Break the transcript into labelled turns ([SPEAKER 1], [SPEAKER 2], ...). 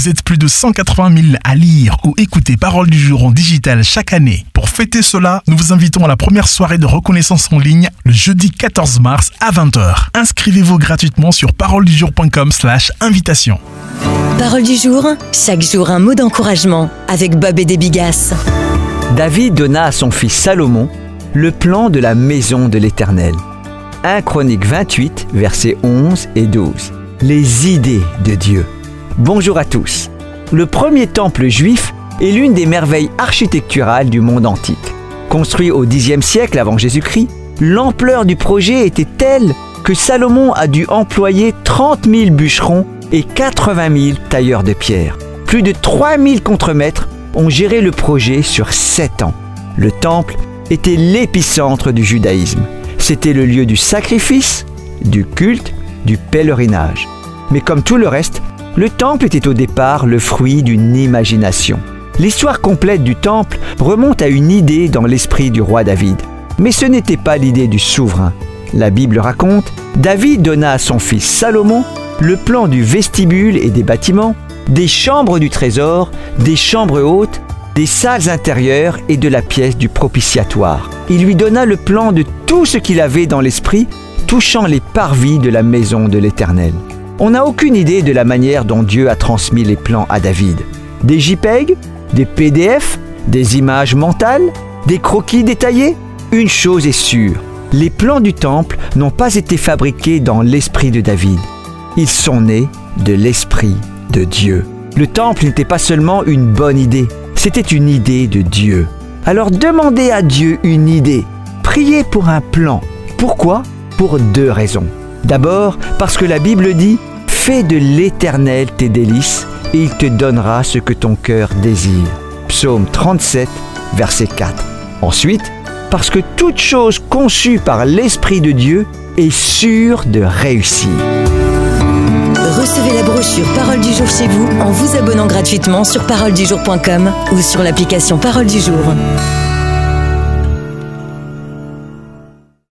[SPEAKER 1] Vous êtes plus de 180 000 à lire ou écouter Parole du jour en digital chaque année. Pour fêter cela, nous vous invitons à la première soirée de reconnaissance en ligne le jeudi 14 mars à 20h. Inscrivez-vous gratuitement sur paroledujour.com slash invitation.
[SPEAKER 2] Parole du jour, chaque jour un mot d'encouragement avec Bob et des Bigas.
[SPEAKER 3] David donna à son fils Salomon le plan de la maison de l'Éternel. 1 Chronique 28, versets 11 et 12. Les idées de Dieu. Bonjour à tous. Le premier temple juif est l'une des merveilles architecturales du monde antique. Construit au Xe siècle avant Jésus-Christ, l'ampleur du projet était telle que Salomon a dû employer 30 000 bûcherons et 80 000 tailleurs de pierre. Plus de 3 000 contremaîtres ont géré le projet sur 7 ans. Le temple était l'épicentre du judaïsme. C'était le lieu du sacrifice, du culte, du pèlerinage. Mais comme tout le reste, le temple était au départ le fruit d'une imagination. L'histoire complète du temple remonte à une idée dans l'esprit du roi David. Mais ce n'était pas l'idée du souverain. La Bible raconte, David donna à son fils Salomon le plan du vestibule et des bâtiments, des chambres du trésor, des chambres hautes, des salles intérieures et de la pièce du propitiatoire. Il lui donna le plan de tout ce qu'il avait dans l'esprit touchant les parvis de la maison de l'Éternel. On n'a aucune idée de la manière dont Dieu a transmis les plans à David. Des JPEG, des PDF, des images mentales, des croquis détaillés? Une chose est sûre, les plans du temple n'ont pas été fabriqués dans l'esprit de David. Ils sont nés de l'esprit de Dieu. Le temple n'était pas seulement une bonne idée, c'était une idée de Dieu. Alors demandez à Dieu une idée. Priez pour un plan. Pourquoi? Pour deux raisons. D'abord, parce que la Bible dit Fais de l'Éternel tes délices, et il te donnera ce que ton cœur désire. Psaume 37, verset 4. Ensuite, parce que toute chose conçue par l'Esprit de Dieu est sûre de réussir.
[SPEAKER 2] Recevez la brochure Parole du jour chez vous en vous abonnant gratuitement sur paroledujour.com ou sur l'application Parole du jour.